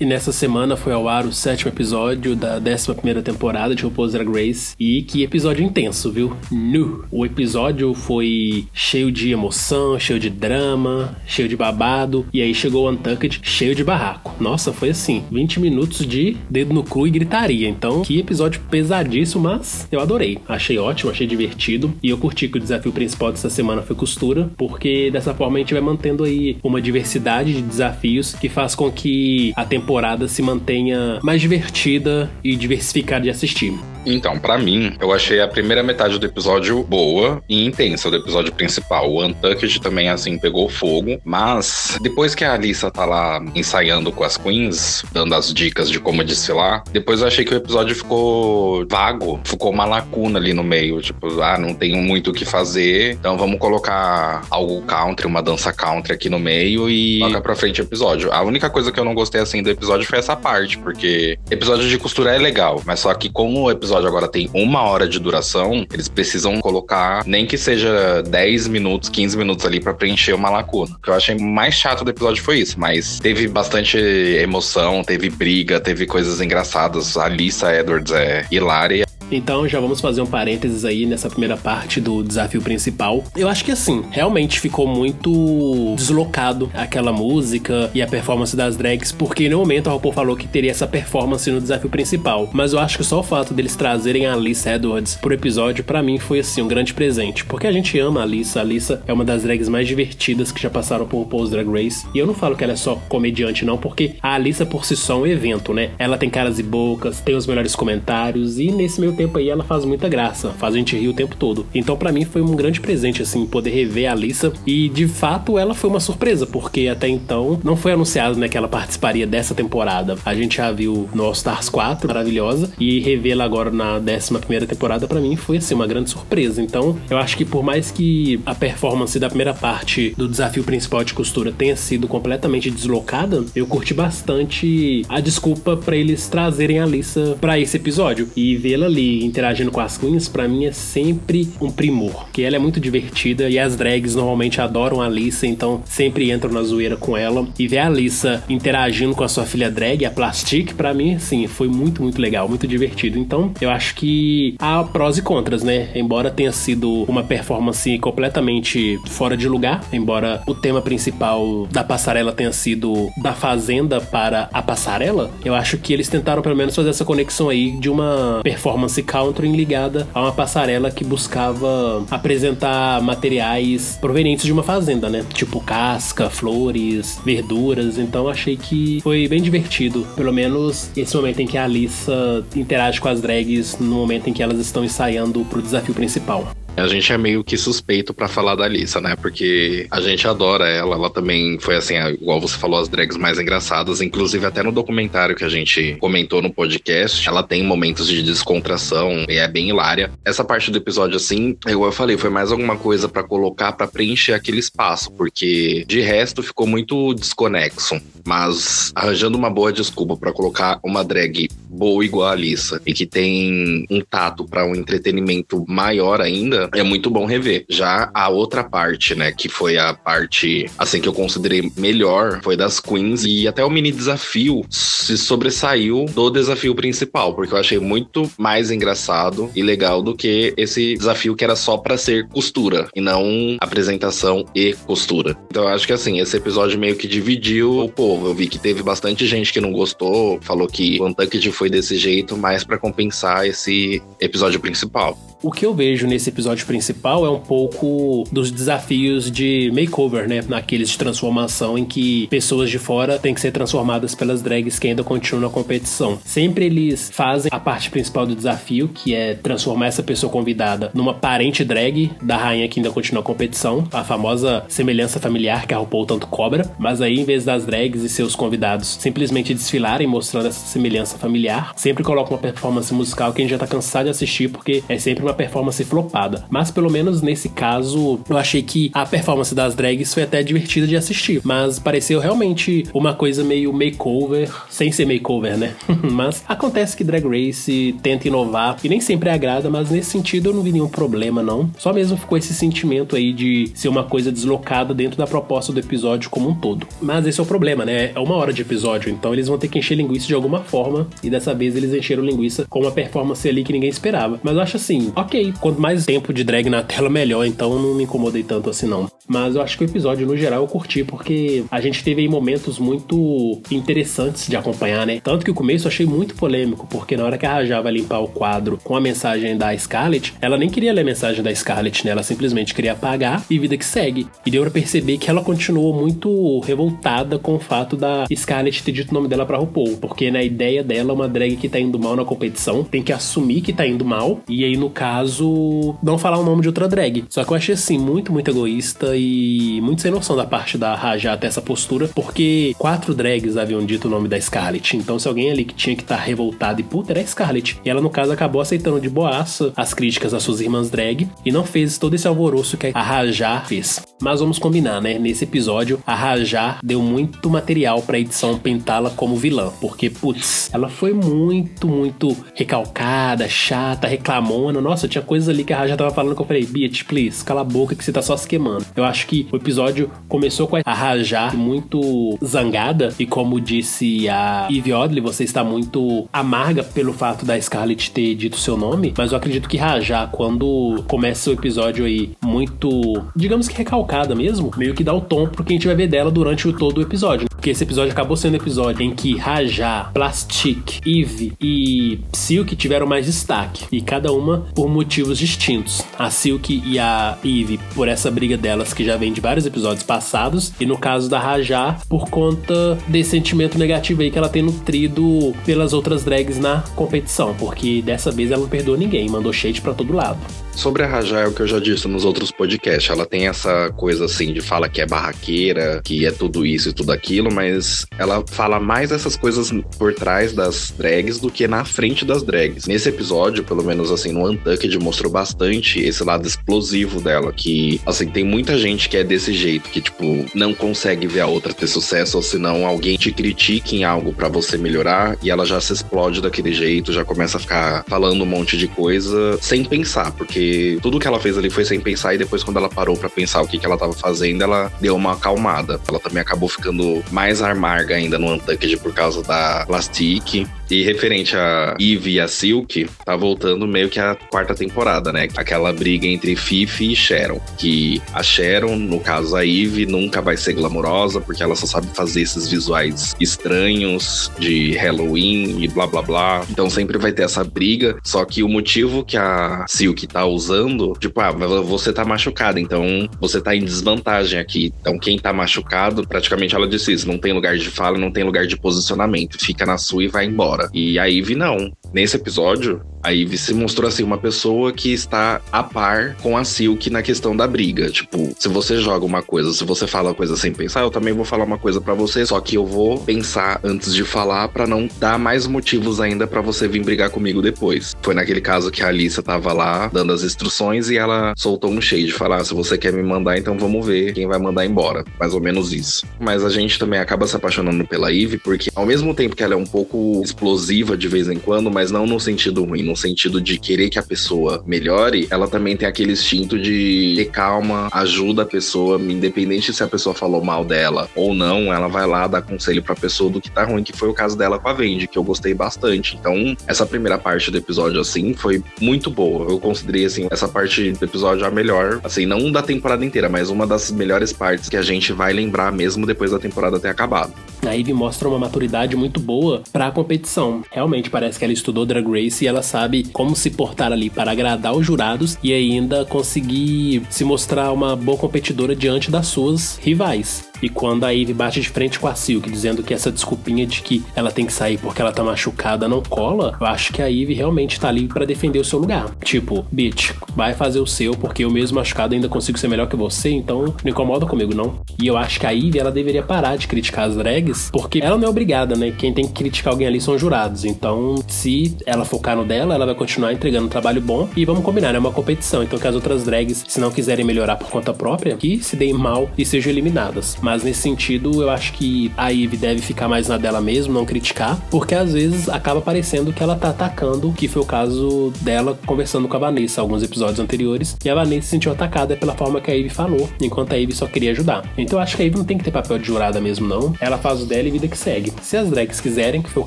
E nessa semana foi ao ar o sétimo episódio da 11 temporada de RuPaul's Drag Race. E que episódio intenso, viu? Nu! O episódio foi cheio de emoção, cheio de drama, cheio de babado. E aí chegou o Untucked cheio de barraco. Nossa, foi assim: 20 minutos de dedo no cu e gritaria. Então, que episódio pesadíssimo, mas eu adorei. Achei ótimo, achei divertido. E eu curti que o desafio principal dessa semana foi costura, porque dessa forma a gente vai mantendo aí uma diversidade de desafios que faz com que a temporada temporada se mantenha mais divertida e diversificada de assistir. Então, para mim, eu achei a primeira metade do episódio boa e intensa do episódio principal. O Untucked também, assim, pegou fogo. Mas, depois que a Alissa tá lá ensaiando com as queens, dando as dicas de como desfilar, depois eu achei que o episódio ficou vago. Ficou uma lacuna ali no meio. Tipo, ah, não tenho muito o que fazer. Então vamos colocar algo country, uma dança country aqui no meio e toca pra frente o episódio. A única coisa que eu não gostei, assim, do episódio foi essa parte, porque episódio de costura é legal, mas só que como o episódio agora tem uma hora de duração, eles precisam colocar nem que seja 10 minutos, 15 minutos ali para preencher uma lacuna. O que eu achei mais chato do episódio foi isso, mas teve bastante emoção, teve briga, teve coisas engraçadas. A Lisa Edwards é hilária então já vamos fazer um parênteses aí nessa primeira parte do desafio principal. Eu acho que assim, realmente ficou muito deslocado aquela música e a performance das drags, porque no momento a RuPaul falou que teria essa performance no desafio principal. Mas eu acho que só o fato deles trazerem a Alissa Edwards pro episódio, para mim foi assim, um grande presente. Porque a gente ama a Alissa. A Alissa é uma das drags mais divertidas que já passaram por RuPaul's Drag Race. E eu não falo que ela é só comediante, não, porque a Alissa por si só é um evento, né? Ela tem caras e bocas, tem os melhores comentários, e nesse meu tempo aí ela faz muita graça, faz a gente rir o tempo todo. Então para mim foi um grande presente assim poder rever a Alissa e de fato ela foi uma surpresa, porque até então não foi anunciado né, que ela participaria dessa temporada. A gente já viu no All Stars 4, maravilhosa, e revê-la agora na 11 primeira temporada para mim foi assim uma grande surpresa. Então, eu acho que por mais que a performance da primeira parte do desafio principal de costura tenha sido completamente deslocada, eu curti bastante a desculpa para eles trazerem a Alissa para esse episódio e vê-la ali interagindo com as queens, para mim é sempre um primor. Que ela é muito divertida e as drags normalmente adoram a Alissa, então sempre entram na zoeira com ela. E ver a Alissa interagindo com a sua filha drag, a Plastic, para mim, sim, foi muito, muito legal, muito divertido. Então, eu acho que há prós e contras, né? Embora tenha sido uma performance completamente fora de lugar, embora o tema principal da passarela tenha sido da fazenda para a passarela, eu acho que eles tentaram pelo menos fazer essa conexão aí de uma performance country ligada a uma passarela que buscava apresentar materiais provenientes de uma fazenda, né? Tipo casca, flores, verduras. Então achei que foi bem divertido. Pelo menos esse momento em que a Alissa interage com as drags no momento em que elas estão ensaiando pro desafio principal. A gente é meio que suspeito para falar da Alissa, né? Porque a gente adora ela. Ela também foi assim, igual você falou, as drags mais engraçadas. Inclusive, até no documentário que a gente comentou no podcast, ela tem momentos de descontração e é bem hilária. Essa parte do episódio, assim, igual eu falei, foi mais alguma coisa para colocar para preencher aquele espaço, porque de resto ficou muito desconexo. Mas arranjando uma boa desculpa para colocar uma drag boa igual a Alissa e que tem um tato para um entretenimento maior ainda, é muito bom rever. Já a outra parte, né, que foi a parte, assim, que eu considerei melhor, foi das Queens e até o mini desafio se sobressaiu do desafio principal, porque eu achei muito mais engraçado e legal do que esse desafio que era só para ser costura e não apresentação e costura. Então eu acho que assim, esse episódio meio que dividiu o povo. Eu vi que teve bastante gente que não gostou, falou que o Untucked foi desse jeito, mas para compensar esse episódio principal. O que eu vejo nesse episódio principal é um pouco dos desafios de makeover, né? Naqueles de transformação em que pessoas de fora têm que ser transformadas pelas drags que ainda continuam na competição. Sempre eles fazem a parte principal do desafio, que é transformar essa pessoa convidada numa parente drag da rainha que ainda continua a competição, a famosa semelhança familiar que a RuPaul tanto cobra. Mas aí, em vez das drags e seus convidados simplesmente desfilarem mostrando essa semelhança familiar. Sempre coloca uma performance musical que a gente já tá cansado de assistir, porque é sempre uma performance flopada. Mas pelo menos nesse caso, eu achei que a performance das drags foi até divertida de assistir. Mas pareceu realmente uma coisa meio makeover, sem ser makeover, né? mas acontece que Drag Race tenta inovar e nem sempre agrada, mas nesse sentido eu não vi nenhum problema, não. Só mesmo ficou esse sentimento aí de ser uma coisa deslocada dentro da proposta do episódio como um todo. Mas esse é o problema, né? É uma hora de episódio, então eles vão ter que encher linguiça de alguma forma, e dessa vez eles encheram linguiça com uma performance ali que ninguém esperava. Mas eu acho assim, ok, quanto mais tempo de drag na tela, melhor, então não me incomodei tanto assim não. Mas eu acho que o episódio, no geral, eu curti, porque a gente teve aí momentos muito interessantes de acompanhar, né? Tanto que o começo eu achei muito polêmico, porque na hora que a Raja vai limpar o quadro com a mensagem da Scarlett, ela nem queria ler a mensagem da Scarlett, né? Ela simplesmente queria apagar e vida que segue. E deu pra perceber que ela continuou muito revoltada com o fato da Scarlett ter dito o nome dela pra RuPaul, porque na ideia dela, uma drag que tá indo mal na competição tem que assumir que tá indo mal, e aí no caso, não falar o nome de outra drag. Só que eu achei assim, muito, muito egoísta e muito sem noção da parte da Raja até essa postura, porque quatro drags haviam dito o nome da Scarlett. Então, se alguém ali que tinha que estar tá revoltado e puta, era a Scarlett. E ela, no caso, acabou aceitando de boaça as críticas às suas irmãs drag e não fez todo esse alvoroço que a Raja fez. Mas vamos combinar, né? Nesse episódio, a Raja deu muito material pra edição pintá-la como vilã, porque, putz, ela foi muito, muito recalcada, chata, reclamona. Nossa, tinha coisas ali que a Raja tava falando que eu falei, Beat, please, cala a boca que você tá só se queimando. Eu acho que o episódio começou com a Raja muito zangada e como disse a Eve Oddly, você está muito amarga pelo fato da Scarlett ter dito seu nome, mas eu acredito que Raja, quando começa o episódio aí muito, digamos que recalcada mesmo, meio que dá o tom pro que a gente vai ver dela durante o todo o episódio. Porque esse episódio acabou sendo episódio em que Raja, Plastic, Eve e Silk tiveram mais destaque. E cada uma por motivos distintos. A Silk e a Eve por essa briga delas que já vem de vários episódios passados. E no caso da Raja, por conta desse sentimento negativo aí que ela tem nutrido pelas outras drags na competição. Porque dessa vez ela não perdoou ninguém, mandou shade para todo lado. Sobre a Rajá, é o que eu já disse nos outros podcasts. Ela tem essa coisa assim de fala que é barraqueira, que é tudo isso e tudo aquilo, mas ela fala mais essas coisas por trás das drags do que na frente das drags. Nesse episódio, pelo menos assim, no Untucked, mostrou bastante esse lado explosivo dela, que assim, tem muita gente que é desse jeito, que tipo, não consegue ver a outra ter sucesso, ou senão alguém te critique em algo para você melhorar, e ela já se explode daquele jeito, já começa a ficar falando um monte de coisa sem pensar, porque tudo que ela fez ali foi sem pensar e depois quando ela parou para pensar o que, que ela tava fazendo, ela deu uma acalmada. Ela também acabou ficando mais amarga ainda no Untucked por causa da Plastique. E referente a Eve e a Silk, tá voltando meio que a quarta temporada, né? Aquela briga entre Fifi e Sharon. Que a Sharon, no caso a Eve, nunca vai ser glamourosa, porque ela só sabe fazer esses visuais estranhos de Halloween e blá blá blá. Então sempre vai ter essa briga. Só que o motivo que a Silk tá usando, tipo, ah, você tá machucada, então você tá em desvantagem aqui. Então quem tá machucado, praticamente ela disse isso: não tem lugar de fala, não tem lugar de posicionamento. Fica na sua e vai embora. E a Ivy não. Nesse episódio, a Ivy se mostrou assim uma pessoa que está a par com a Silk na questão da briga. Tipo, se você joga uma coisa, se você fala uma coisa sem pensar, eu também vou falar uma coisa para você, só que eu vou pensar antes de falar para não dar mais motivos ainda para você vir brigar comigo depois. Foi naquele caso que a Alissa tava lá dando as instruções e ela soltou um cheio de falar: se você quer me mandar, então vamos ver quem vai mandar embora. Mais ou menos isso. Mas a gente também acaba se apaixonando pela Ivy porque ao mesmo tempo que ela é um pouco explosiva de vez em quando, mas não no sentido ruim, no sentido de querer que a pessoa melhore, ela também tem aquele instinto de ter calma, ajuda a pessoa, independente se a pessoa falou mal dela ou não, ela vai lá dar conselho pra pessoa do que tá ruim, que foi o caso dela com a Vendi, que eu gostei bastante. Então, essa primeira parte do episódio, assim, foi muito boa. Eu considerei, assim, essa parte do episódio a melhor, assim, não da temporada inteira, mas uma das melhores partes que a gente vai lembrar mesmo depois da temporada ter acabado. A Ivy mostra uma maturidade muito boa pra competição. Realmente parece que ela estudou Drag Race e ela sabe como se portar ali para agradar os jurados e ainda conseguir se mostrar uma boa competidora diante das suas rivais. E quando a Eve bate de frente com a Silk, dizendo que essa desculpinha de que ela tem que sair porque ela tá machucada não cola, eu acho que a Eve realmente tá ali para defender o seu lugar. Tipo, bitch, vai fazer o seu porque eu mesmo machucado ainda consigo ser melhor que você, então não incomoda comigo não. E eu acho que a Eve ela deveria parar de criticar as drags, porque ela não é obrigada, né? Quem tem que criticar alguém ali são os jurados. Então, se ela focar no dela, ela vai continuar entregando um trabalho bom e vamos combinar, é uma competição. Então que as outras drags, se não quiserem melhorar por conta própria, que se deem mal e sejam eliminadas. Mas nesse sentido, eu acho que a Eve deve ficar mais na dela mesmo, não criticar, porque às vezes acaba parecendo que ela tá atacando, que foi o caso dela conversando com a Vanessa alguns episódios anteriores, e a Vanessa se sentiu atacada pela forma que a Eve falou, enquanto a Eve só queria ajudar. Então eu acho que a Eve não tem que ter papel de jurada mesmo, não. Ela faz o dela e vida que segue. Se as drags quiserem, que foi o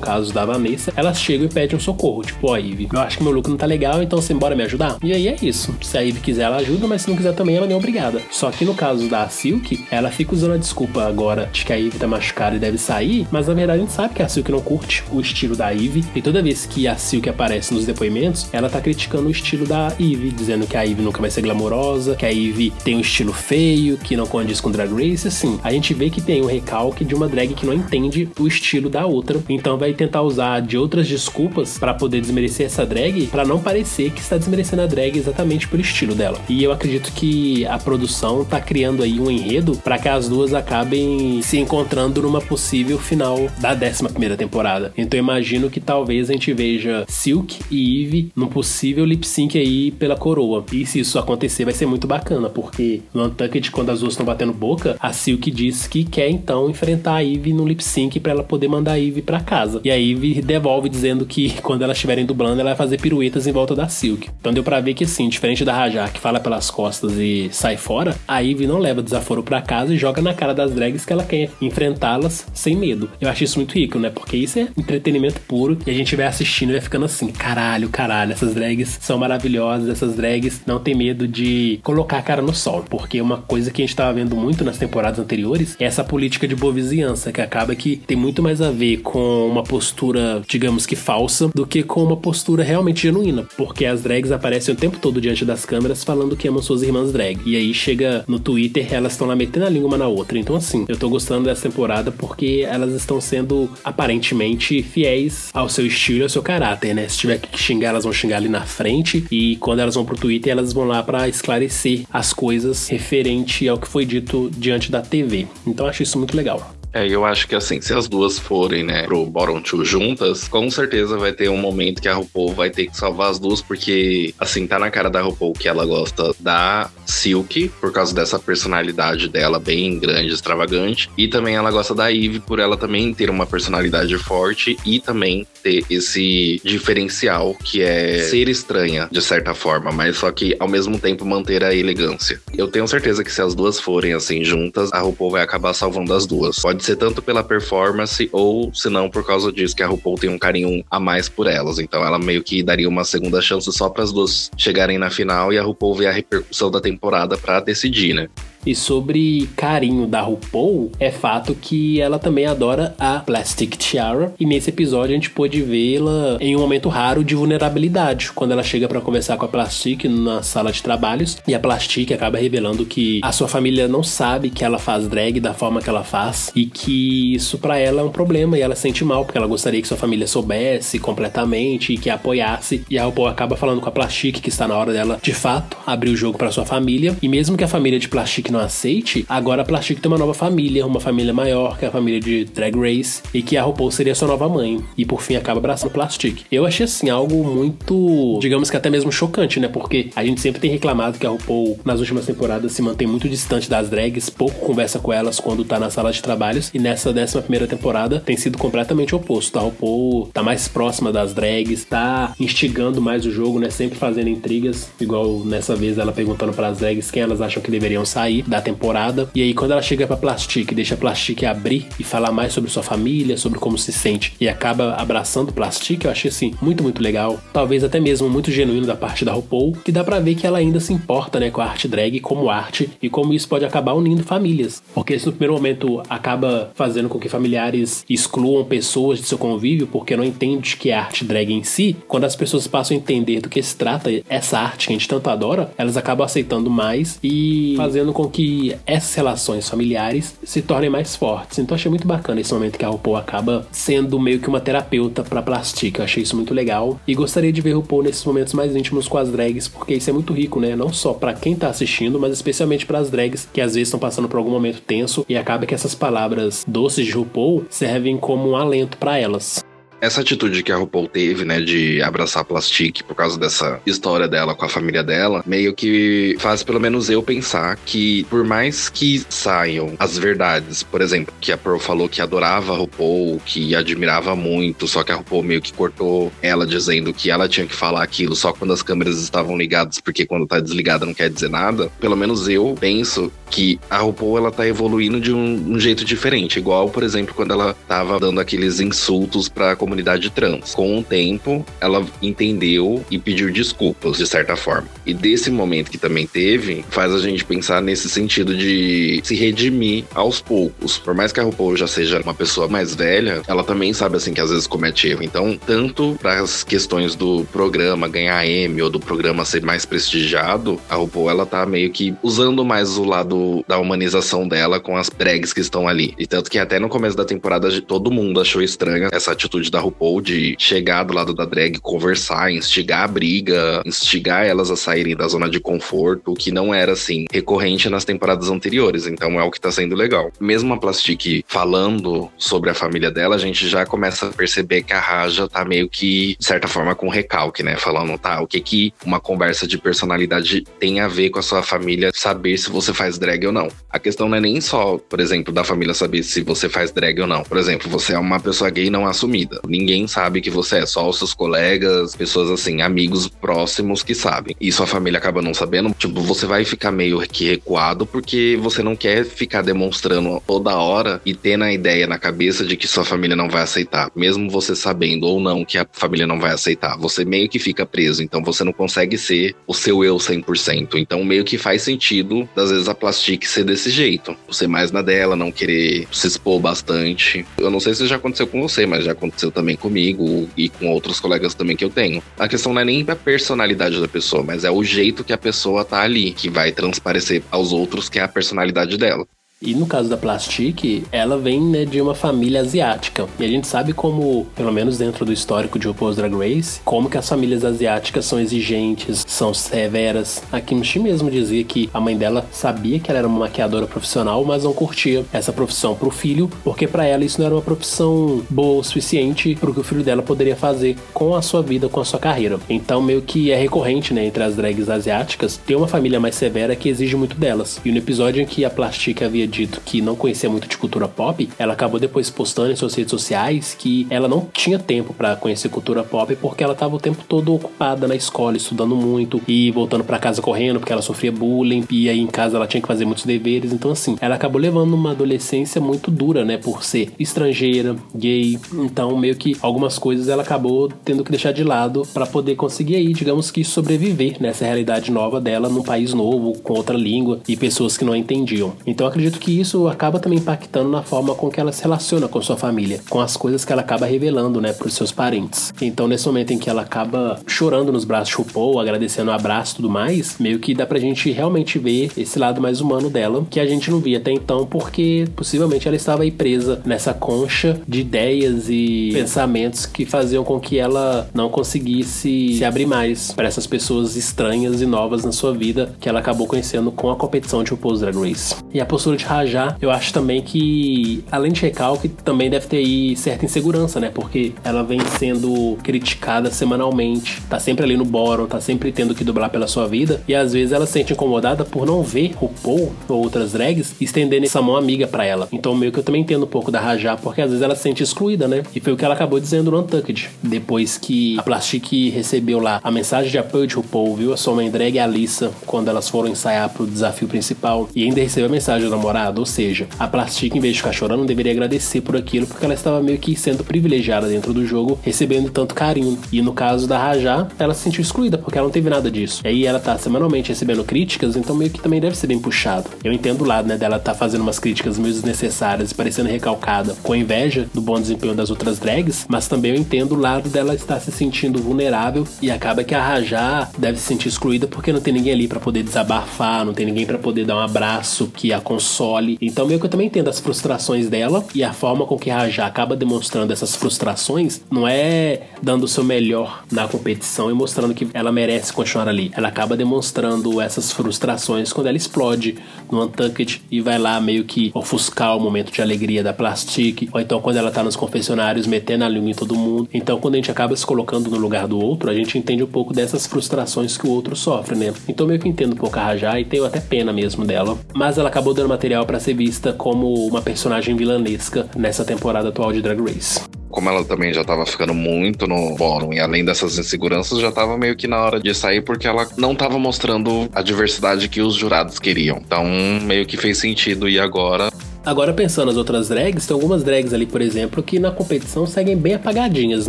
caso da Vanessa, elas chegam e pedem um socorro, tipo, ó, oh, Eve, eu acho que meu look não tá legal, então você embora me ajudar? E aí é isso. Se a Eve quiser, ela ajuda, mas se não quiser também, ela não é obrigada. Só que no caso da Silk, ela fica usando a desculpa agora de que a Eve tá machucada e deve sair, mas na verdade a gente sabe que a Silk não curte o estilo da Eve, e toda vez que a Silk aparece nos depoimentos, ela tá criticando o estilo da Eve, dizendo que a Eve nunca vai ser glamourosa, que a Eve tem um estilo feio, que não condiz com Drag Race, assim. A gente vê que tem um recalque de uma drag que não entende o estilo da outra, então vai tentar usar de outras desculpas para poder desmerecer essa drag, para não parecer que está desmerecendo a drag exatamente por estilo dela. E eu acredito que a produção tá criando aí um enredo para que as duas acabem se encontrando numa possível final da 11 primeira temporada. Então eu imagino que talvez a gente veja Silk e Eve num possível lip sync aí pela coroa. E se isso acontecer vai ser muito bacana, porque no Untucked quando as duas estão batendo boca, a Silk diz que quer então enfrentar a Eve no lip sync para ela poder mandar a Eve para casa. E a Eve devolve dizendo que quando elas estiverem dublando, ela vai fazer piruetas em volta da Silk. Então deu para ver que assim, diferente da Rajar que fala pelas costas e sai fora, a Eve não leva desaforo para casa e joga na cara das drags que ela quer enfrentá-las sem medo. Eu acho isso muito rico, né? Porque isso é entretenimento puro e a gente vai assistindo e vai ficando assim, caralho, caralho, essas drags são maravilhosas, essas drags não tem medo de colocar a cara no sol, porque uma coisa que a gente tava vendo muito nas temporadas anteriores é essa política de boa vizinhança, que acaba que tem muito mais a ver com uma postura, digamos que falsa, do que com uma postura realmente genuína, porque as drags aparecem o tempo todo diante das câmeras falando que amam suas irmãs drag. E aí chega no Twitter, elas estão lá metendo a língua uma na outra. Então, assim, eu tô gostando dessa temporada porque elas estão sendo aparentemente fiéis ao seu estilo e ao seu caráter, né? Se tiver que xingar, elas vão xingar ali na frente. E quando elas vão pro Twitter, elas vão lá para esclarecer as coisas referente ao que foi dito diante da TV. Então, acho isso muito legal. É, eu acho que assim, se as duas forem, né, pro Bottom Two juntas, com certeza vai ter um momento que a RuPaul vai ter que salvar as duas, porque, assim, tá na cara da RuPaul que ela gosta da Silk, por causa dessa personalidade dela bem grande, extravagante, e também ela gosta da Eve por ela também ter uma personalidade forte e também ter esse diferencial que é ser estranha, de certa forma, mas só que ao mesmo tempo manter a elegância. Eu tenho certeza que se as duas forem assim juntas, a RuPaul vai acabar salvando as duas. Pode Pode ser tanto pela performance ou, se não, por causa disso, que a RuPaul tem um carinho a mais por elas. Então ela meio que daria uma segunda chance só para as duas chegarem na final e a RuPaul ver a repercussão da temporada para decidir, né? E sobre carinho da RuPaul, é fato que ela também adora a Plastic Tiara. E nesse episódio a gente pôde vê-la em um momento raro de vulnerabilidade, quando ela chega para conversar com a Plastic na sala de trabalhos. E a Plastic acaba revelando que a sua família não sabe que ela faz drag da forma que ela faz e que isso para ela é um problema e ela sente mal porque ela gostaria que sua família soubesse completamente e que a apoiasse. E a RuPaul acaba falando com a Plastic que está na hora dela de fato abrir o jogo para sua família. E mesmo que a família de Plastic não aceite, agora a Plastic tem uma nova família, uma família maior, que é a família de Drag Race, e que a RuPaul seria sua nova mãe. E por fim acaba abraçando Plastic. Eu achei assim algo muito, digamos que até mesmo chocante, né? Porque a gente sempre tem reclamado que a RuPaul nas últimas temporadas se mantém muito distante das drags, pouco conversa com elas quando tá na sala de trabalhos, e nessa décima primeira temporada tem sido completamente oposto. A RuPaul tá mais próxima das drags, tá instigando mais o jogo, né? Sempre fazendo intrigas, igual nessa vez ela perguntando para as drags quem elas acham que deveriam sair da temporada. E aí, quando ela chega pra Plastic, deixa a Plastic abrir e falar mais sobre sua família, sobre como se sente, e acaba abraçando Plastic, eu achei assim, muito, muito legal. Talvez até mesmo muito genuíno da parte da RuPaul, que dá pra ver que ela ainda se importa, né, com a arte drag como arte e como isso pode acabar unindo famílias. Porque isso no primeiro momento acaba fazendo com que familiares excluam pessoas de seu convívio porque não entende que é arte drag em si. Quando as pessoas passam a entender do que se trata essa arte que a gente tanto adora, elas acabam aceitando mais e fazendo com que essas relações familiares se tornem mais fortes. Então achei muito bacana esse momento que a RuPaul acaba sendo meio que uma terapeuta pra Plastic. Eu achei isso muito legal. E gostaria de ver RuPaul nesses momentos mais íntimos com as drags, porque isso é muito rico, né? Não só para quem tá assistindo, mas especialmente para as drags que às vezes estão passando por algum momento tenso e acaba que essas palavras doces de RuPaul servem como um alento para elas essa atitude que a RuPaul teve, né, de abraçar a Plastic por causa dessa história dela com a família dela, meio que faz pelo menos eu pensar que por mais que saiam as verdades, por exemplo, que a Pearl falou que adorava a RuPaul, que admirava muito, só que a RuPaul meio que cortou ela dizendo que ela tinha que falar aquilo só quando as câmeras estavam ligadas, porque quando tá desligada não quer dizer nada. Pelo menos eu penso que a RuPaul ela tá evoluindo de um, um jeito diferente, igual, por exemplo, quando ela tava dando aqueles insultos pra comunidade comunidade trans. Com o tempo, ela entendeu e pediu desculpas, de certa forma. E desse momento que também teve, faz a gente pensar nesse sentido de se redimir aos poucos. Por mais que a RuPaul já seja uma pessoa mais velha, ela também sabe assim que às vezes comete erro. Então, tanto para as questões do programa ganhar M ou do programa ser mais prestigiado, a RuPaul ela tá meio que usando mais o lado da humanização dela com as drags que estão ali. E tanto que até no começo da temporada todo mundo achou estranha essa atitude da RuPaul de chegar do lado da drag, conversar, instigar a briga, instigar elas a saírem da zona de conforto, que não era assim recorrente nas temporadas anteriores. Então é o que tá sendo legal. Mesmo a Plastic falando sobre a família dela, a gente já começa a perceber que a Raja tá meio que, de certa forma, com recalque, né? Falando, tá, o que que uma conversa de personalidade tem a ver com a sua família saber se você faz drag ou não. A questão não é nem só, por exemplo, da família saber se você faz drag ou não. Por exemplo, você é uma pessoa gay não assumida ninguém sabe que você é, só os seus colegas, pessoas assim, amigos próximos que sabem. E sua família acaba não sabendo, tipo, você vai ficar meio que recuado porque você não quer ficar demonstrando toda hora e tendo a ideia na cabeça de que sua família não vai aceitar, mesmo você sabendo ou não que a família não vai aceitar. Você meio que fica preso, então você não consegue ser o seu eu 100%. Então meio que faz sentido, às vezes, a Plastic ser desse jeito. Você mais na dela, não querer se expor bastante. Eu não sei se já aconteceu com você, mas já aconteceu também também comigo e com outros colegas também que eu tenho. A questão não é nem a personalidade da pessoa, mas é o jeito que a pessoa tá ali, que vai transparecer aos outros que é a personalidade dela. E no caso da Plastic, ela vem né, de uma família asiática. E a gente sabe como, pelo menos dentro do histórico de RuPaul's Drag Race, como que as famílias asiáticas são exigentes, são severas. A Kimchi mesmo dizia que a mãe dela sabia que ela era uma maquiadora profissional, mas não curtia essa profissão pro filho, porque para ela isso não era uma profissão boa o suficiente pro que o filho dela poderia fazer com a sua vida, com a sua carreira. Então meio que é recorrente, né, entre as drags asiáticas, ter uma família mais severa que exige muito delas. E no episódio em que a Plastic havia dito que não conhecia muito de cultura pop, ela acabou depois postando em suas redes sociais que ela não tinha tempo para conhecer cultura pop porque ela tava o tempo todo ocupada na escola, estudando muito e voltando para casa correndo porque ela sofria bullying e aí em casa ela tinha que fazer muitos deveres. Então, assim, ela acabou levando uma adolescência muito dura, né, por ser estrangeira, gay. Então, meio que algumas coisas ela acabou tendo que deixar de lado para poder conseguir aí, digamos que sobreviver nessa realidade nova dela num país novo, com outra língua e pessoas que não entendiam. Então, acredito que isso acaba também impactando na forma com que ela se relaciona com sua família, com as coisas que ela acaba revelando, né, para os seus parentes. Então, nesse momento em que ela acaba chorando nos braços de RuPaul, agradecendo o abraço e tudo mais, meio que dá pra gente realmente ver esse lado mais humano dela, que a gente não via até então, porque possivelmente ela estava aí presa nessa concha de ideias e pensamentos que faziam com que ela não conseguisse se abrir mais para essas pessoas estranhas e novas na sua vida que ela acabou conhecendo com a competição de RuPaul's Drag Race. E a postura de Raja, eu acho também que, além de recalque, também deve ter aí certa insegurança, né? Porque ela vem sendo criticada semanalmente, tá sempre ali no bórum, tá sempre tendo que dublar pela sua vida, e às vezes ela se sente incomodada por não ver RuPaul ou outras drags estendendo essa mão amiga para ela. Então, meio que eu também entendo um pouco da Raja, porque às vezes ela se sente excluída, né? E foi o que ela acabou dizendo no Untucked, depois que a Plastic recebeu lá a mensagem de apoio de RuPaul, viu a sua mãe drag e a Alissa quando elas foram ensaiar pro desafio principal, e ainda recebeu a mensagem do namorado Ou seja, a Plastic, em vez de ficar chorando, deveria agradecer por aquilo, porque ela estava meio que sendo privilegiada dentro do jogo, recebendo tanto carinho. E no caso da Raja, ela se sentiu excluída, porque ela não teve nada disso. E aí ela tá semanalmente recebendo críticas, então meio que também deve ser bem puxado. Eu entendo o lado, né, dela tá fazendo umas críticas meio desnecessárias e parecendo recalcada, com inveja do bom desempenho das outras drags, mas também eu entendo o lado dela estar se sentindo vulnerável e acaba que a Raja deve se sentir excluída porque não tem ninguém ali para poder desabafar, não tem ninguém para poder dar um abraço que a console. Então meio que eu também entendo as frustrações dela e a forma com que a Raja acaba demonstrando essas frustrações não é dando o seu melhor na competição e mostrando que ela merece continuar ali. Ela acaba demonstrando essas frustrações quando ela explode no Untucked e vai lá meio que ofuscar o momento de alegria da Plastic, ou então quando ela tá nos confessionários metendo a língua em todo mundo. Então quando a gente acaba se colocando no lugar do outro, a gente entende um pouco dessas frustrações que o outro sofre, né? Então meio que entendo um pouco a Rajá e tenho até pena mesmo dela. Mas ela acabou dando material para ser vista como uma personagem vilanesca nessa temporada atual de Drag Race como ela também já tava ficando muito no bórum e além dessas inseguranças, já tava meio que na hora de sair porque ela não tava mostrando a diversidade que os jurados queriam. Então, meio que fez sentido ir agora Agora pensando nas outras drags, tem algumas drags ali, por exemplo, que na competição seguem bem apagadinhas,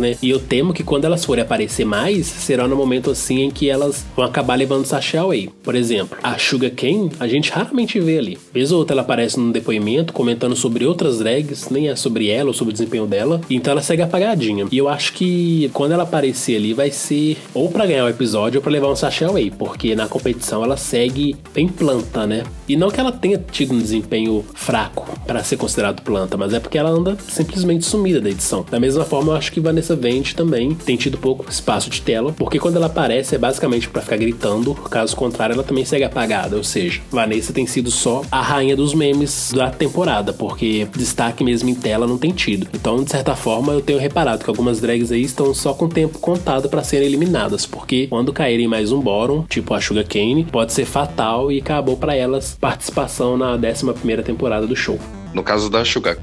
né? E eu temo que quando elas forem aparecer mais, será no momento assim em que elas vão acabar levando sachê away. Por exemplo, a Sugar Cane, a gente raramente vê ali. Vez ou outra ela aparece num depoimento comentando sobre outras drags, nem é sobre ela ou sobre o desempenho dela, então ela segue apagadinha. E eu acho que quando ela aparecer ali vai ser ou para ganhar o episódio ou para levar um sachê away, porque na competição ela segue bem planta, né? E não que ela tenha tido um desempenho fraco, para ser considerado planta, mas é porque ela anda simplesmente sumida da edição. Da mesma forma, eu acho que Vanessa Vente também tem tido pouco espaço de tela, porque quando ela aparece é basicamente para ficar gritando, caso contrário, ela também segue apagada. Ou seja, Vanessa tem sido só a rainha dos memes da temporada, porque destaque mesmo em tela não tem tido. Então, de certa forma, eu tenho reparado que algumas drags aí estão só com tempo contado para serem eliminadas, porque quando caírem mais um bórum, tipo a Sugar Cane, pode ser fatal e acabou para elas participação na 11 primeira temporada do show. No caso da Sugar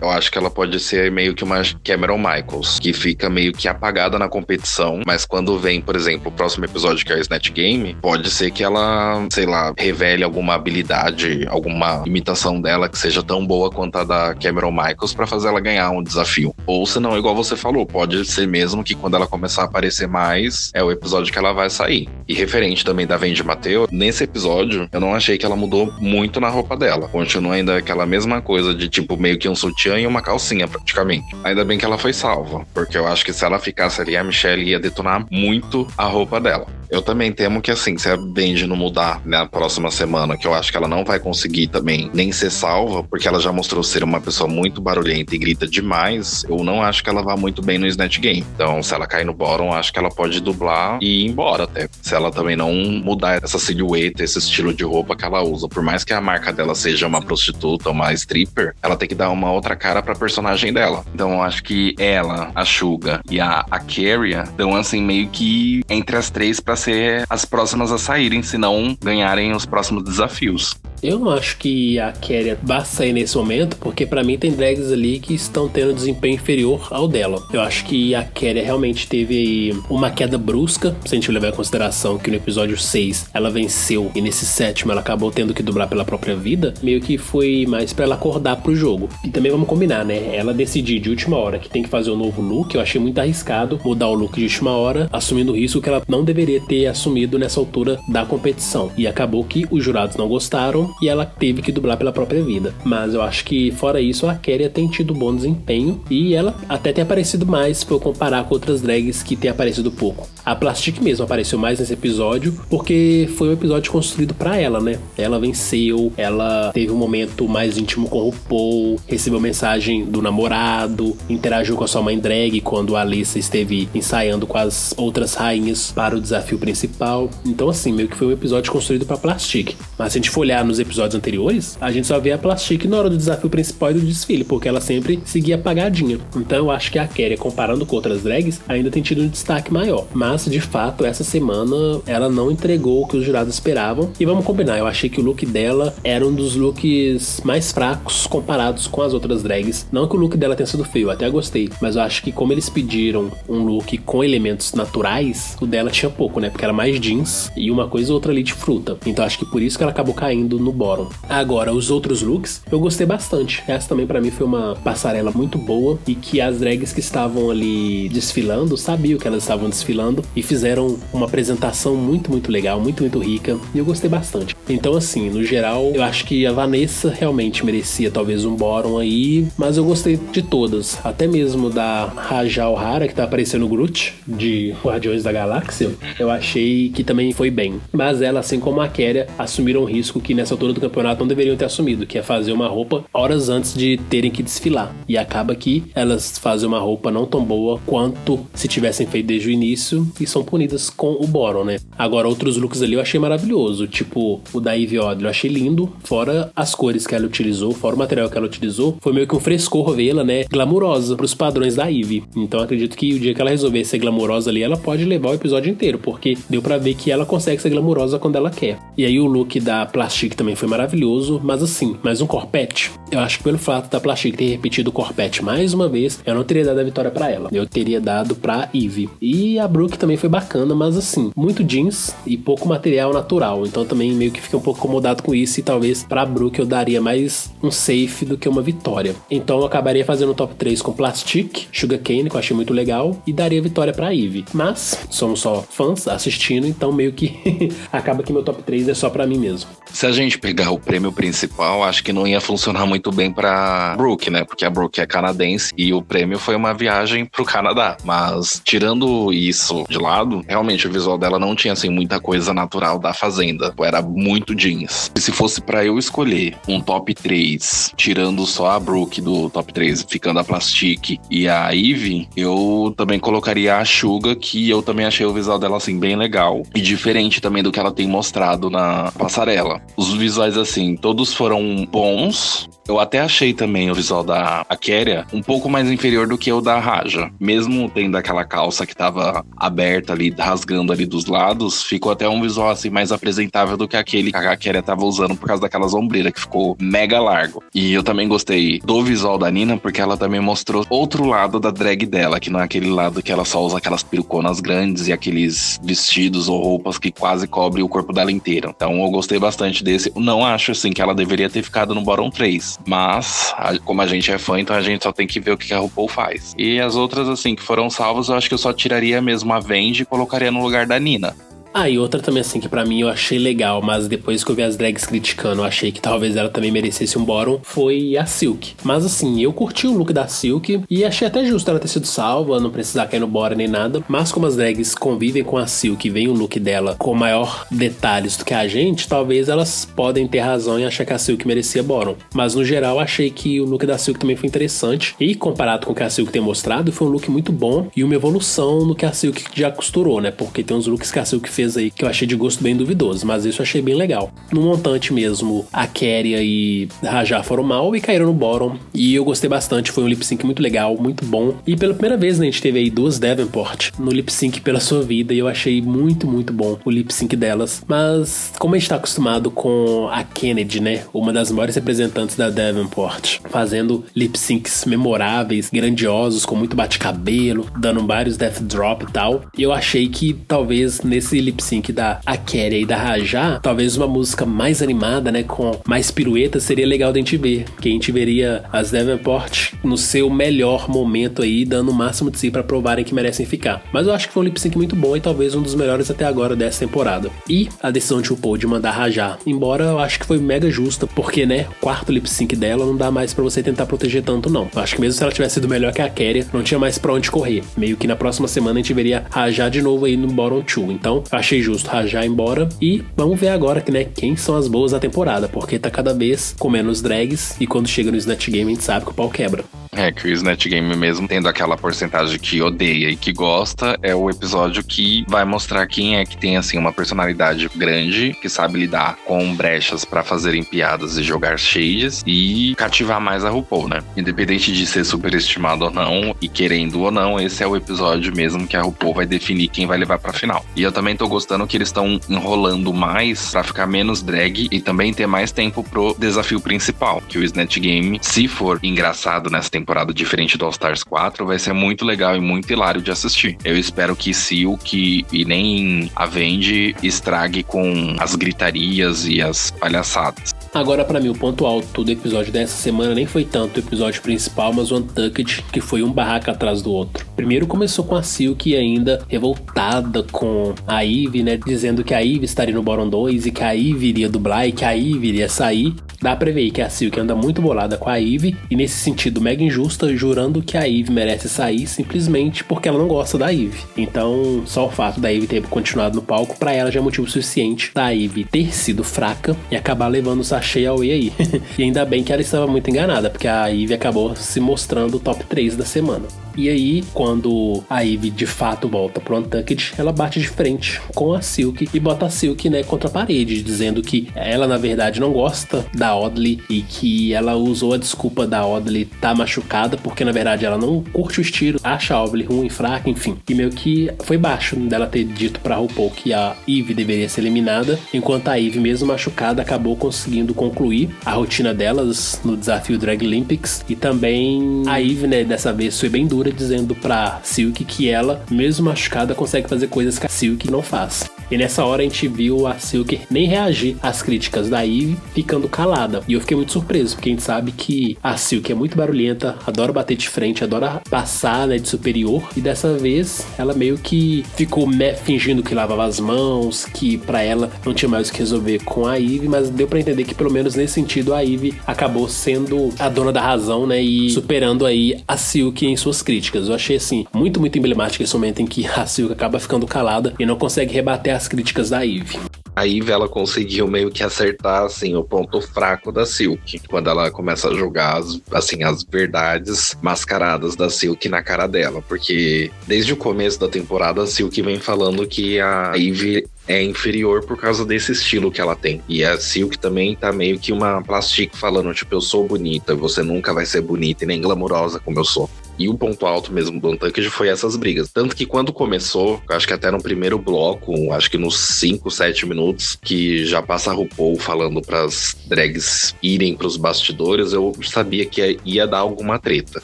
eu acho que ela pode ser meio que uma Cameron Michaels, que fica meio que apagada na competição, mas quando vem, por exemplo, o próximo episódio que é o Snatch Game, pode ser que ela, sei lá, revele alguma habilidade, alguma imitação dela que seja tão boa quanto a da Cameron Michaels para fazer ela ganhar um desafio. Ou se não, igual você falou, pode ser mesmo que quando ela começar a aparecer mais, é o episódio que ela vai sair. E referente também da Vendi Mateo, nesse episódio, eu não achei que ela mudou muito na roupa dela. Continua ainda aquela mesma coisa coisa de tipo meio que um sutiã e uma calcinha, praticamente. Ainda bem que ela foi salva, porque eu acho que se ela ficasse ali, a Michelle ia detonar muito a roupa dela. Eu também temo que, assim, se a Benji não mudar na próxima semana, que eu acho que ela não vai conseguir também nem ser salva, porque ela já mostrou ser uma pessoa muito barulhenta e grita demais, eu não acho que ela vá muito bem no Snatch Game. Então, se ela cair no bottom, acho que ela pode dublar e ir embora até. Se ela também não mudar essa silhueta, esse estilo de roupa que ela usa. Por mais que a marca dela seja uma prostituta, uma stripper, ela tem que dar uma outra cara pra personagem dela. Então, acho que ela, a Suga e a, a Carrie dão, assim, meio que entre as três pra ser as próximas a saírem, se não ganharem os próximos desafios. Eu não acho que a Keria vá sair nesse momento, porque para mim tem drags ali que estão tendo desempenho inferior ao dela. Eu acho que a Keria realmente teve uma queda brusca, se a gente levar em consideração que no episódio 6 ela venceu e nesse sétimo ela acabou tendo que dublar pela própria vida, meio que foi mais para ela acordar pro jogo. E também vamos combinar, né? Ela decidir de última hora que tem que fazer um novo look, eu achei muito arriscado mudar o look de última hora, assumindo o risco que ela não deveria ter assumido nessa altura da competição. E acabou que os jurados não gostaram e ela teve que dublar pela própria vida. Mas eu acho que, fora isso, a Keria tem tido bom desempenho e ela até tem aparecido mais se eu comparar com outras drags que tem aparecido pouco. A Plastic mesmo apareceu mais nesse episódio porque foi um episódio construído para ela, né? Ela venceu, ela teve um momento mais íntimo com o Paul, recebeu mensagem do namorado, interagiu com a sua mãe drag quando a Alissa esteve ensaiando com as outras rainhas para o desafio principal. Então, assim, meio que foi um episódio construído para Plastic. Mas se a gente for olhar nos episódios anteriores, a gente só vê a Plastic na hora do desafio principal e do desfile, porque ela sempre seguia apagadinha. Então eu acho que a Keria, comparando com outras drags, ainda tem tido um destaque maior. Mas Mas, de fato, essa semana ela não entregou o que os jurados esperavam. E vamos combinar, eu achei que o look dela era um dos looks mais fracos comparados com as outras drags. Não que o look dela tenha sido feio, até gostei. Mas eu acho que como eles pediram um look com elementos naturais, o dela tinha pouco, né? Porque era mais jeans e uma coisa ou outra ali de fruta. Então acho que por isso que ela acabou caindo no bottom. Agora, os outros looks, eu gostei bastante. Essa também para mim foi uma passarela muito boa e que as drags que estavam ali desfilando sabiam que elas estavam desfilando e fizeram uma apresentação muito, muito legal, muito, muito rica e eu gostei bastante. Então, assim, no geral, eu acho que a Vanessa realmente merecia talvez um bottom aí, mas eu gostei de todas, até mesmo da Raja O'Hara, que tá aparecendo no Groot, de Guardiões da Galáxia, eu achei que também foi bem. Mas ela, assim como a Kéria, assumiram um risco que nessa altura do campeonato não deveriam ter assumido, que é fazer uma roupa horas antes de terem que desfilar. E acaba que elas fazem uma roupa não tão boa quanto se tivessem feito desde o início e são punidas com o Boron, né? Agora, outros looks ali eu achei maravilhoso, tipo o da Ivy Odley, eu achei lindo, fora as cores que ela utilizou, fora o material que ela utilizou, foi meio que um frescor vê-la, né, glamurosa pros padrões da Ivy. Então acredito que o dia que ela resolver ser glamurosa ali, ela pode levar o episódio inteiro, porque deu para ver que ela consegue ser glamurosa quando ela quer. E aí o look da Plastic também foi maravilhoso, mas assim, mais um corpete. Eu acho que pelo fato da Plastic ter repetido o corpete mais uma vez, eu não teria dado a vitória para ela. Eu teria dado pra Eve. E a Brooke também foi bacana, mas assim, muito jeans e pouco material natural. Então também meio que fica um pouco incomodado com isso e talvez pra Brooke eu daria mais um safe do que uma vitória. Então eu acabaria fazendo o top 3 com Plastic, Sugarcane, que eu achei muito legal, e daria vitória pra Eve. Mas somos só fãs assistindo, então meio que acaba que meu top 3 é só pra mim mesmo. Se a gente pegar o prêmio principal, acho que não ia funcionar muito bem pra Brooke, né? Porque a Brooke é canadense e o prêmio foi uma viagem pro Canadá. Mas tirando isso de lado, realmente o visual dela não tinha assim muita coisa natural da Fazenda. Era muito jeans. E se fosse para eu escolher um top 3, tirando só a Brooke do top 3, ficando a Plastic e a Eve, eu também colocaria a Suga, que eu também achei o visual dela assim bem legal e diferente também do que ela tem mostrado na passarela. Os visuais assim, todos foram bons, eu até achei também o visual da Kéria um pouco mais inferior do que o da Raja. Mesmo tendo aquela calça que tava aberta ali, rasgando ali dos lados, ficou até um visual assim mais apresentável do que aquele que a Kéria tava usando por causa daquelas ombreiras que ficou mega largo. E eu também gostei do visual da Nina porque ela também mostrou outro lado da drag dela, que não é aquele lado que ela só usa aquelas peruconas grandes e aqueles vestidos ou roupas que quase cobrem o corpo dela inteiro. Então eu gostei bastante desse. Não acho assim que ela deveria ter ficado no bottom 3 mas, como a gente é fã, então a gente só tem que ver o que a RuPaul faz. E as outras, assim, que foram salvas, eu acho que eu só tiraria mesmo a Vende e colocaria no lugar da Nina. Ah, e outra também, assim, que para mim eu achei legal, mas depois que eu vi as drags criticando, eu achei que talvez ela também merecesse um bottom, foi a Silk. Mas assim, eu curti o look da Silk e achei até justo ela ter sido salva, não precisar cair no bottom nem nada. Mas como as drags convivem com a Silk e veem o look dela com maior detalhes do que a gente, talvez elas podem ter razão em achar que a Silk merecia bottom. Mas no geral, achei que o look da Silk também foi interessante. E comparado com o que a Silk tem mostrado, foi um look muito bom e uma evolução no que a Silk já costurou, né? Porque tem uns looks que a Silk fez aí que eu achei de gosto bem duvidoso, mas isso eu achei bem legal. No montante mesmo, a Keria e Rajá foram mal e caíram no bottom. E eu gostei bastante, foi um lip sync muito legal, muito bom. E pela primeira vez, né, a gente teve aí duas Davenport no lip sync pela sua vida e eu achei muito, muito bom o lip sync delas. Mas como a gente tá acostumado com a Kennedy, né, uma das maiores representantes da Davenport, fazendo lip syncs memoráveis, grandiosos, com muito bate-cabelo, dando vários death drop e tal. Eu achei que talvez nesse lip sync da Akéria e da Rajá, talvez uma música mais animada, né, com mais piruetas, seria legal de a gente ver. Que a gente veria as Davenport no seu melhor momento aí, dando o máximo de si para provarem que merecem ficar. Mas eu acho que foi um lip sync muito bom e talvez um dos melhores até agora dessa temporada. E a decisão de RuPaul de mandar Rajá, embora eu acho que foi mega justa, porque, né, quarto lip sync dela não dá mais para você tentar proteger tanto, não. Eu acho que mesmo se ela tivesse sido melhor que a Kéria, não tinha mais pra onde correr. Meio que na próxima semana a gente veria Rajá de novo aí no bottom 2. Então, achei justo Rajá embora. E vamos ver agora que, né, quem são as boas da temporada, porque tá cada vez com menos drags e quando chega no Snatch Game a gente sabe que o pau quebra. É, que o Snatch Game mesmo tendo aquela porcentagem que odeia e que gosta, é o episódio que vai mostrar quem é que tem, assim, uma personalidade grande, que sabe lidar com brechas para fazerem piadas e jogar shades e cativar mais a RuPaul, né? Independente de ser superestimado ou não, e querendo ou não, esse é o episódio mesmo que a RuPaul vai definir quem vai levar pra final. E eu também tô gostando que eles estão enrolando mais para ficar menos drag e também ter mais tempo pro desafio principal, que o Snatch Game, se for engraçado nessa temporada diferente do All Stars 4, vai ser muito legal e muito hilário de assistir. Eu espero que Silk e nem a Vendi estrague com as gritarias e as palhaçadas. Agora, para mim, o ponto alto do episódio dessa semana nem foi tanto o episódio principal, mas o Untucked, que foi um barraco atrás do outro. Primeiro começou com a Silk ainda revoltada com a Eve, né? Dizendo que a Eve estaria no Bottom 2 e que a Eve iria dublar e que a Eve iria sair. Dá pra ver que a Silk anda muito bolada com a Eve e nesse sentido mega injusta, jurando que a Eve merece sair simplesmente porque ela não gosta da Eve. Então, só o fato da Eve ter continuado no palco para ela já é motivo suficiente da Eve ter sido fraca e acabar levando o achei a Wei aí. e ainda bem que ela estava muito enganada, porque a Ivy acabou se mostrando o top 3 da semana. E aí, quando a Ivy de fato volta pro Untucked, ela bate de frente com a Silk e bota a Silk, né, contra a parede, dizendo que ela, na verdade, não gosta da Audley e que ela usou a desculpa da Audley tá machucada, porque na verdade ela não curte o estilo, acha a Audley ruim, fraca, enfim. E meio que foi baixo dela ter dito pra RuPaul que a Ivy deveria ser eliminada, enquanto a Ivy, mesmo machucada, acabou conseguindo concluir a rotina delas no desafio Drag Olympics. E também a Ivy, né, dessa vez foi bem dura dizendo pra Silk que ela, mesmo machucada, consegue fazer coisas que a Silk não faz. E nessa hora a gente viu a Silk nem reagir às críticas da Eve, ficando calada. E eu fiquei muito surpreso, porque a gente sabe que a Silk é muito barulhenta, adora bater de frente, adora passar né, de superior. E dessa vez ela meio que ficou fingindo que lavava as mãos, que para ela não tinha mais o que resolver com a Eve, mas deu para entender que pelo menos nesse sentido a Eve acabou sendo a dona da razão, né? E superando aí a Silk em suas críticas. Eu achei assim muito, muito emblemático esse momento em que a Silk acaba ficando calada e não consegue rebater as críticas da Eve. A Eve, ela conseguiu meio que acertar, assim, o ponto fraco da Silk. Quando ela começa a jogar, as, assim, as verdades mascaradas da Silk na cara dela. Porque desde o começo da temporada, a Silk vem falando que a Eve é inferior por causa desse estilo que ela tem. E a Silk também tá meio que uma plastic falando, tipo, eu sou bonita, você nunca vai ser bonita e nem glamurosa como eu sou. E o ponto alto mesmo do Untucked foi essas brigas. Tanto que quando começou, acho que até no primeiro bloco, acho que nos 5, 7 minutos, que já passa a RuPaul falando pras drags irem pros bastidores, eu sabia que ia dar alguma treta.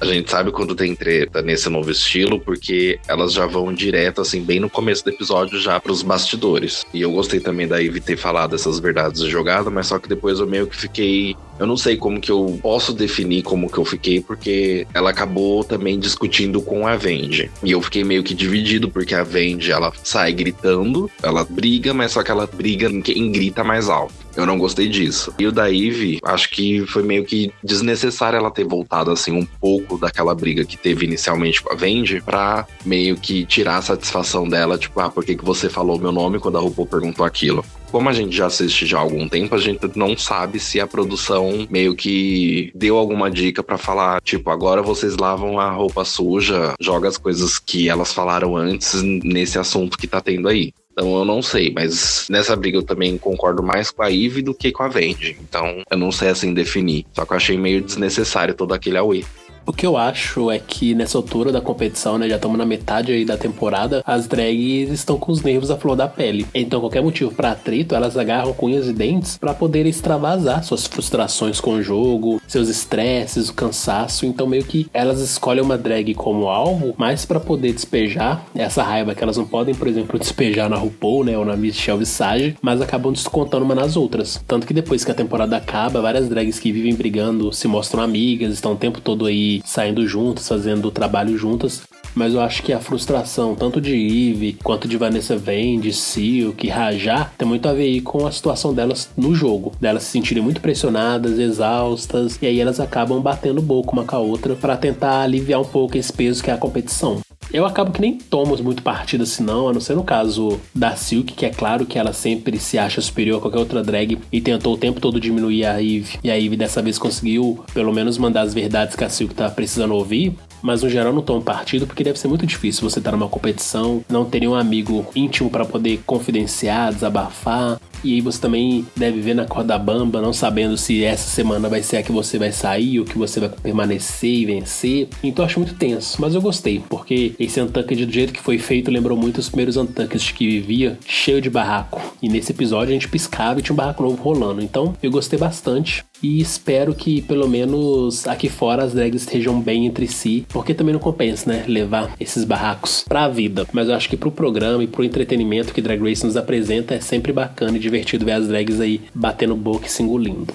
A gente sabe quando tem treta nesse novo estilo, porque elas já vão direto, assim, bem no começo do episódio, já pros bastidores. E eu gostei também da Ivy ter falado essas verdades de jogada, mas só que depois eu meio que fiquei. Eu não sei como que eu posso definir como que eu fiquei, porque ela acabou também discutindo com a Vende. E eu fiquei meio que dividido, porque a Vende, ela sai gritando, ela briga, mas só que ela briga em quem grita mais alto. Eu não gostei disso. E o da Eve, acho que foi meio que desnecessário ela ter voltado assim um pouco daquela briga que teve inicialmente com a Vendi pra meio que tirar a satisfação dela, tipo, ah, por que, que você falou meu nome quando a RuPaul perguntou aquilo? Como a gente já assiste já há algum tempo, a gente não sabe se a produção meio que deu alguma dica para falar, tipo, agora vocês lavam a roupa suja, joga as coisas que elas falaram antes nesse assunto que tá tendo aí. Então eu não sei, mas nessa briga eu também concordo mais com a Eve do que com a Vendi. Então eu não sei assim definir. Só que eu achei meio desnecessário todo aquele away. O que eu acho é que nessa altura da competição, né, já estamos na metade aí da temporada, as drags estão com os nervos à flor da pele. Então, qualquer motivo para atrito, elas agarram com unhas e dentes para poder extravasar suas frustrações com o jogo, seus estresses, o cansaço. Então, meio que elas escolhem uma drag como alvo, mais para poder despejar essa raiva que elas não podem, por exemplo, despejar na RuPaul, né, ou na Michelle Visage, mas acabam descontando uma nas outras. Tanto que depois que a temporada acaba, várias drags que vivem brigando se mostram amigas, estão o tempo todo aí saindo juntas, fazendo trabalho juntas. Mas eu acho que a frustração, tanto de Eve quanto de Vanessa Vane, de Silk, Rajá, tem muito a ver aí com a situação delas no jogo. Delas se sentirem muito pressionadas, exaustas, e aí elas acabam batendo boca uma com a outra para tentar aliviar um pouco esse peso que é a competição. Eu acabo que nem tomo muito partido assim, não, a não ser no caso da Silk, que é claro que ela sempre se acha superior a qualquer outra drag e tentou o tempo todo diminuir a Eve. E a Eve dessa vez conseguiu, pelo menos, mandar as verdades que a Silk tá precisando ouvir mas no geral não tomo partido porque deve ser muito difícil você estar numa competição, não ter um amigo íntimo para poder confidenciar, desabafar. E aí você também deve ver na corda bamba, não sabendo se essa semana vai ser a que você vai sair ou que você vai permanecer e vencer. Então eu acho muito tenso, mas eu gostei, porque esse Untucked do jeito que foi feito lembrou muito os primeiros Untucked que vivia, cheio de barraco. E nesse episódio a gente piscava e tinha um barraco novo rolando. Então eu gostei bastante e espero que pelo menos aqui fora as drags estejam bem entre si, porque também não compensa, né, levar esses barracos pra vida. Mas eu acho que pro programa e pro entretenimento que Drag Race nos apresenta é sempre bacana e divertido ver as drags aí batendo boca e se engolindo.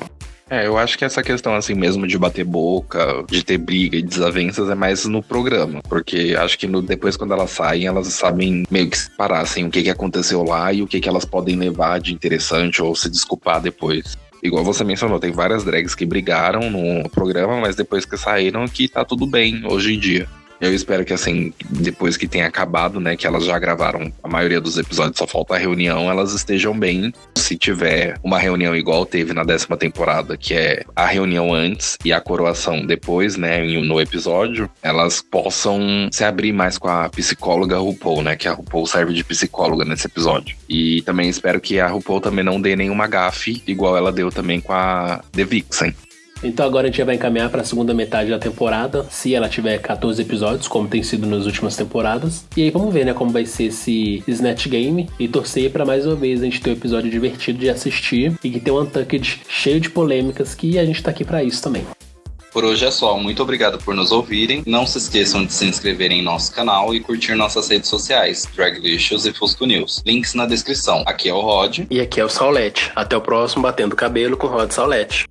É, eu acho que essa questão assim mesmo de bater boca, de ter briga e desavenças é mais no programa. Porque acho que no, depois, quando elas saem, elas sabem meio que separar assim, o que, que aconteceu lá e o que, que elas podem levar de interessante ou se desculpar depois. Igual você mencionou, tem várias drags que brigaram no programa, mas depois que saíram que tá tudo bem hoje em dia. Eu espero que, assim, depois que tenha acabado, né, que elas já gravaram a maioria dos episódios, só falta a reunião, elas estejam bem. Se tiver uma reunião igual teve na décima temporada, que é a reunião antes e a coroação depois, né, no episódio, elas possam se abrir mais com a psicóloga RuPaul, né, que a RuPaul serve de psicóloga nesse episódio. E também espero que a RuPaul também não dê nenhuma gafe, igual ela deu também com a The Vixen. Então agora a gente já vai encaminhar para a segunda metade da temporada, se ela tiver 14 episódios, como tem sido nas últimas temporadas. E aí vamos ver, né, como vai ser esse Snatch Game e torcer para mais uma vez a gente ter um episódio divertido de assistir e que tem um Untucked cheio de polêmicas que a gente tá aqui para isso também. Por hoje é só. Muito obrigado por nos ouvirem. Não se esqueçam de se inscrever em nosso canal e curtir nossas redes sociais, Draglicious e Fusco News. Links na descrição. Aqui é o Rod. E aqui é o Saulete. Até o próximo Batendo Cabelo com Rod Saulete.